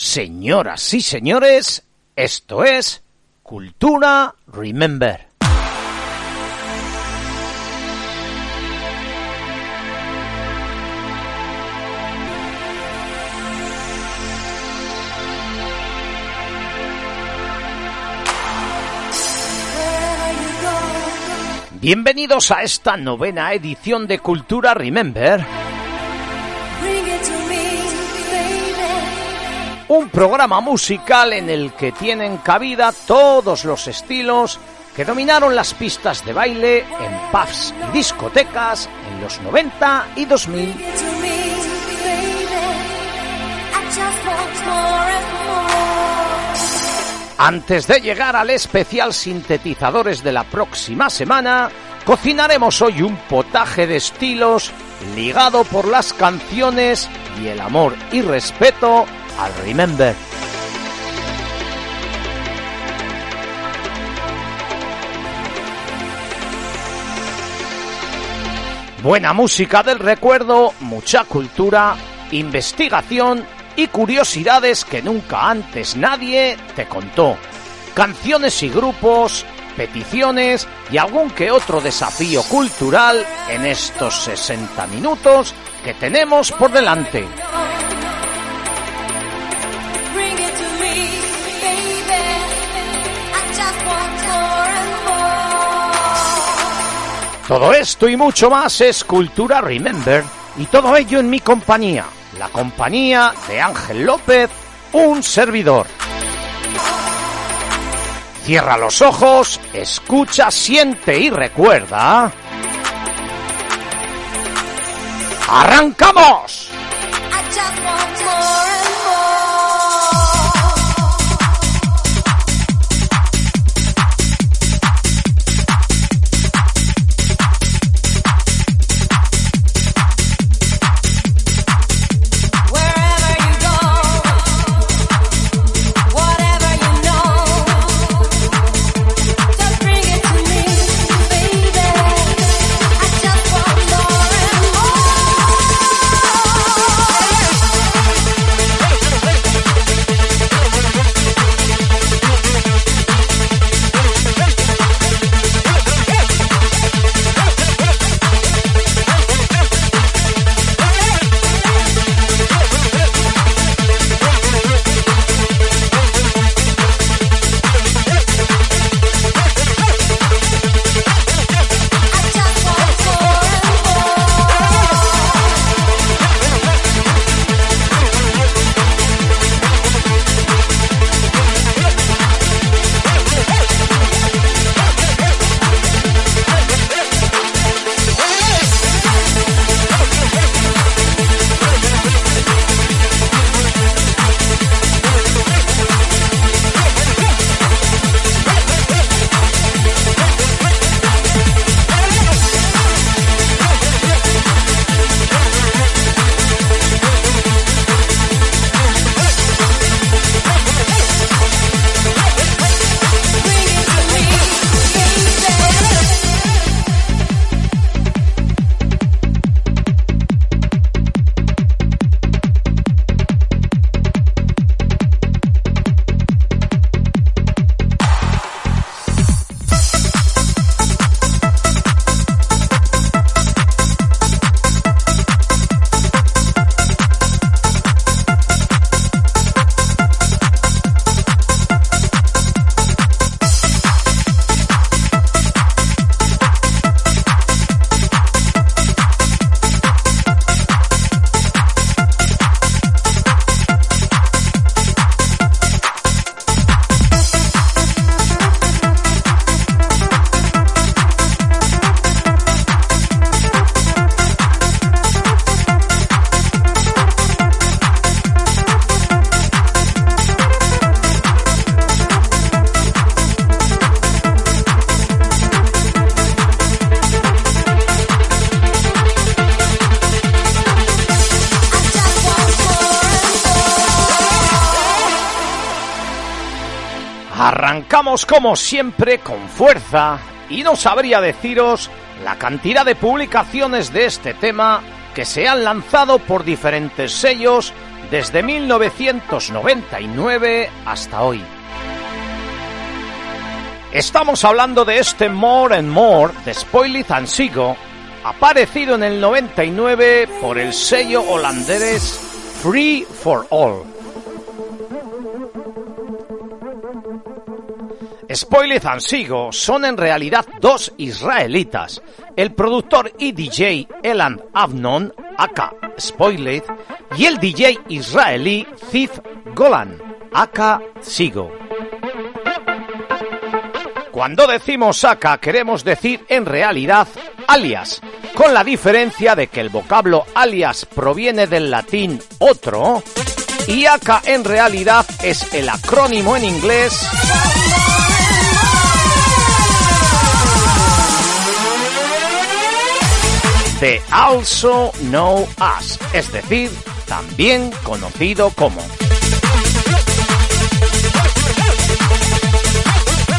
Señoras y señores, esto es Cultura Remember. Bienvenidos a esta novena edición de Cultura Remember. Un programa musical en el que tienen cabida todos los estilos que dominaron las pistas de baile en pubs y discotecas en los 90 y 2000. Antes de llegar al especial sintetizadores de la próxima semana, cocinaremos hoy un potaje de estilos ligado por las canciones y el amor y respeto al Remember. Buena música del recuerdo, mucha cultura, investigación y curiosidades que nunca antes nadie te contó. Canciones y grupos, peticiones y algún que otro desafío cultural en estos 60 minutos que tenemos por delante. Todo esto y mucho más es Cultura Remember y todo ello en mi compañía, la compañía de Ángel López, un servidor. Cierra los ojos, escucha, siente y recuerda. ¡Arrancamos! Arrancamos como siempre con fuerza y no sabría deciros la cantidad de publicaciones de este tema que se han lanzado por diferentes sellos desde 1999 hasta hoy. Estamos hablando de este More and More de Spoiled and Sigo, aparecido en el 99 por el sello holandés Free for All. Spoiled and Sigo son en realidad dos israelitas, el productor y DJ Elan Avnon, aka Spoiled, y el DJ israelí Ziv Golan, aka Sigo. Cuando decimos aka queremos decir en realidad alias, con la diferencia de que el vocablo alias proviene del latín otro y aka en realidad es el acrónimo en inglés de Also Know Us, es decir, también conocido como.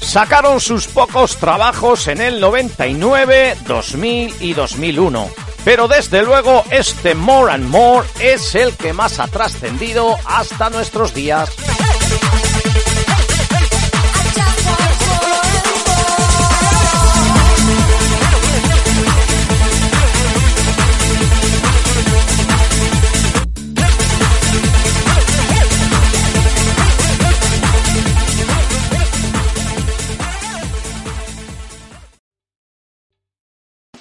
Sacaron sus pocos trabajos en el 99, 2000 y 2001. Pero desde luego este More and More es el que más ha trascendido hasta nuestros días.